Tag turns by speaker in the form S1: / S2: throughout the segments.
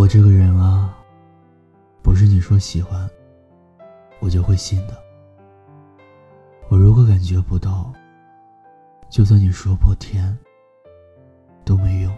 S1: 我这个人啊，不是你说喜欢，我就会信的。我如果感觉不到，就算你说破天，都没用。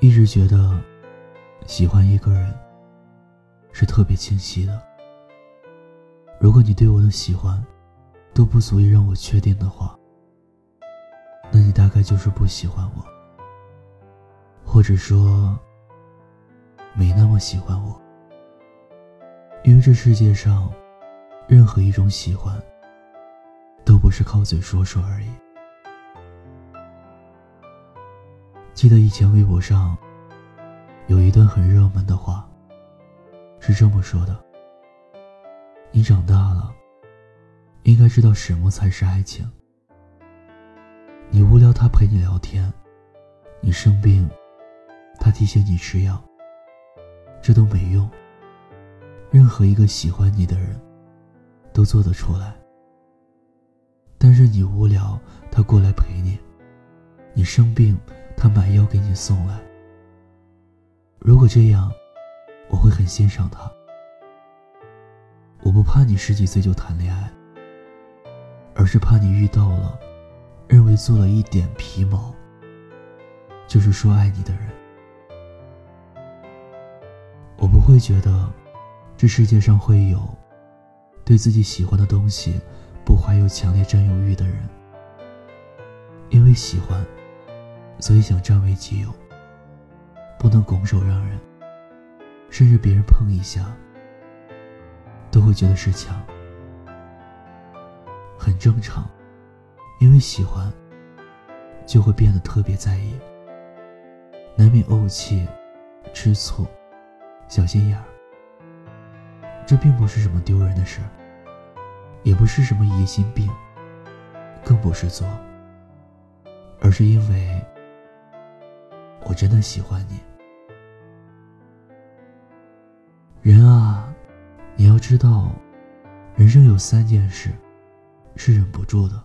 S1: 一直觉得，喜欢一个人是特别清晰的。如果你对我的喜欢都不足以让我确定的话，那你大概就是不喜欢我，或者说没那么喜欢我。因为这世界上，任何一种喜欢都不是靠嘴说说而已。记得以前微博上有一段很热门的话，是这么说的。你长大了，应该知道什么才是爱情。你无聊，他陪你聊天；你生病，他提醒你吃药。这都没用。任何一个喜欢你的人，都做得出来。但是你无聊，他过来陪你；你生病，他买药给你送来。如果这样，我会很欣赏他。我不怕你十几岁就谈恋爱，而是怕你遇到了认为做了一点皮毛就是说爱你的人。会觉得这世界上会有对自己喜欢的东西不怀有强烈占有欲的人，因为喜欢，所以想占为己有，不能拱手让人，甚至别人碰一下。都会觉得是抢，很正常，因为喜欢，就会变得特别在意，难免怄气、吃醋、小心眼儿。这并不是什么丢人的事也不是什么疑心病，更不是作，而是因为我真的喜欢你，人啊。你要知道，人生有三件事是忍不住的：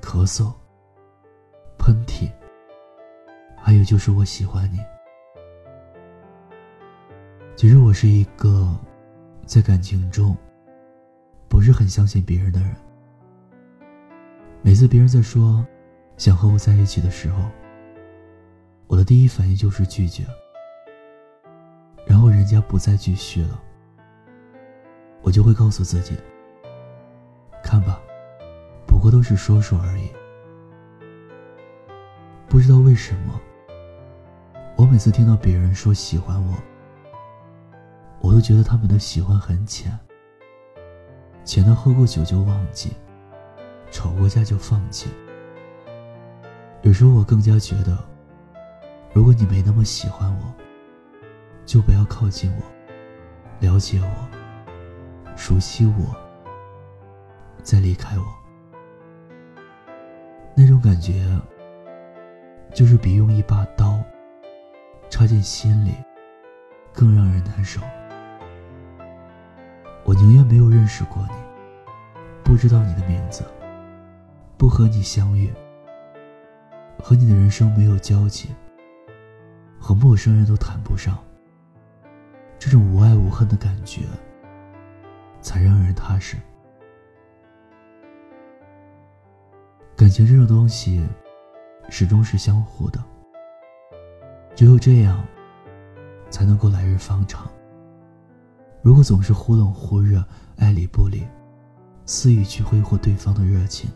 S1: 咳嗽、喷嚏，还有就是我喜欢你。其实我是一个在感情中不是很相信别人的人。每次别人在说想和我在一起的时候，我的第一反应就是拒绝，然后人家不再继续了。我就会告诉自己：“看吧，不过都是说说而已。”不知道为什么，我每次听到别人说喜欢我，我都觉得他们的喜欢很浅，浅到喝过酒就忘记，吵过架就放弃。有时候我更加觉得，如果你没那么喜欢我，就不要靠近我，了解我。熟悉我，再离开我，那种感觉，就是比用一把刀插进心里更让人难受。我宁愿没有认识过你，不知道你的名字，不和你相遇，和你的人生没有交集，和陌生人都谈不上。这种无爱无恨的感觉。才让人踏实。感情这种东西，始终是相互的。只有这样，才能够来日方长。如果总是忽冷忽热、爱理不理，肆意去挥霍对方的热情，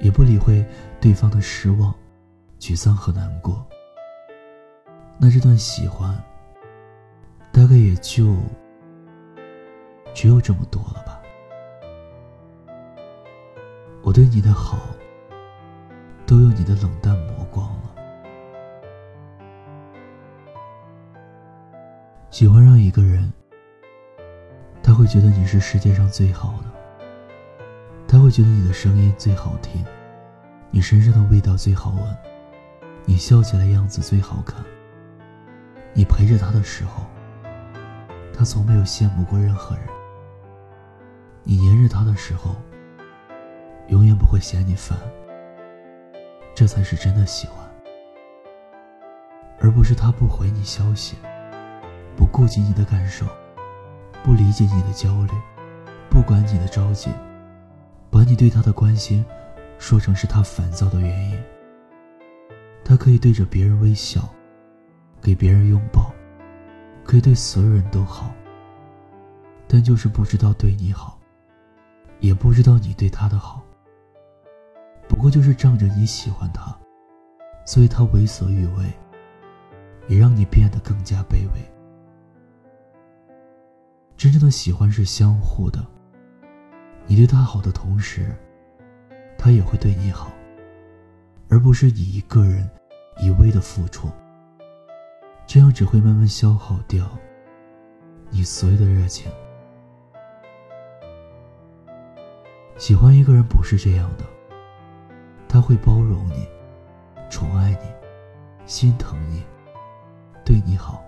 S1: 也不理会对方的失望、沮丧和难过，那这段喜欢，大概也就……只有这么多了吧？我对你的好，都用你的冷淡磨光了。喜欢上一个人，会觉得你是世界上最好的，他会觉得你的声音最好听，你身上的味道最好闻，你笑起来样子最好看。你陪着他的时候，他从没有羡慕过任何人。你黏着他的时候，永远不会嫌你烦。这才是真的喜欢。而不是他不回你消息，不顾及你的感受，不理解你的焦虑，不管你的着急，把你对他的关心说成是他烦躁的原因。他可以对着别人微笑，给别人拥抱，可以对所有人都好，但就是不知道对你好，也不知道你对他的好。不过就是仗着你喜欢他，所以他为所欲为，也让你变得更加卑微。真正的喜欢是相互的，你对他好的同时，他也会对你好。而不是你一个人一味的付出，这样只会慢慢消耗掉你所有的热情。喜欢一个人不是这样的，他会包容你，宠爱你，心疼你，对你好。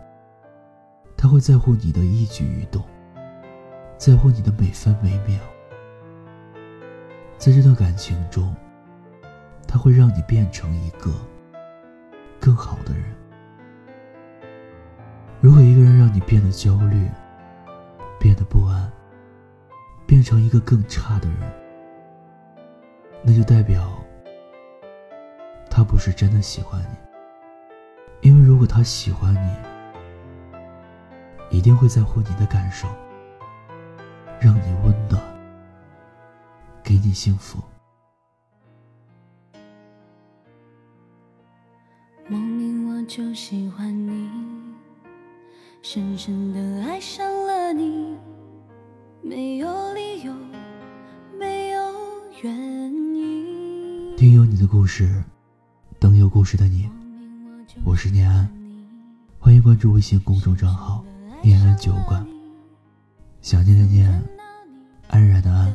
S1: 他会在乎你的一举一动，在乎你的每分每秒。在这段感情中。他会让你变成一个更好的人。如果一个人让你变得焦虑、变得不安、变成一个更差的人，那就代表他不是真的喜欢你。因为如果他喜欢你，一定会在乎你的感受，让你温暖，给你幸福。
S2: 莫名我就喜欢你，深深的爱上了你，没有理由，没有原因。
S1: 听有你的故事，等有故事的你。我是念安，欢迎关注微信公众账号“念安酒馆”。想念的念，安然的安，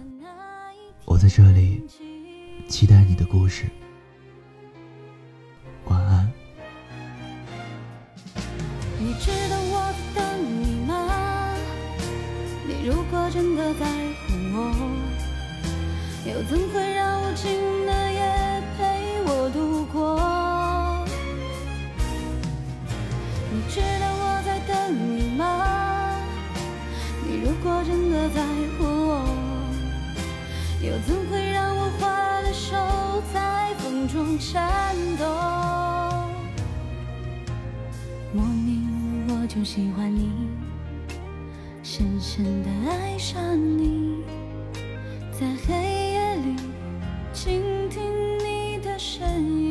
S1: 我在这里，期待你的故事。晚安。
S2: 你知道我在等你吗？你如果真的在乎我，又怎会让无尽的夜陪我度过？你知道如果真的在乎我，又怎会让我花的手在风中颤抖？莫名我就喜欢你。深深的爱上你，在黑夜里倾听你的声音。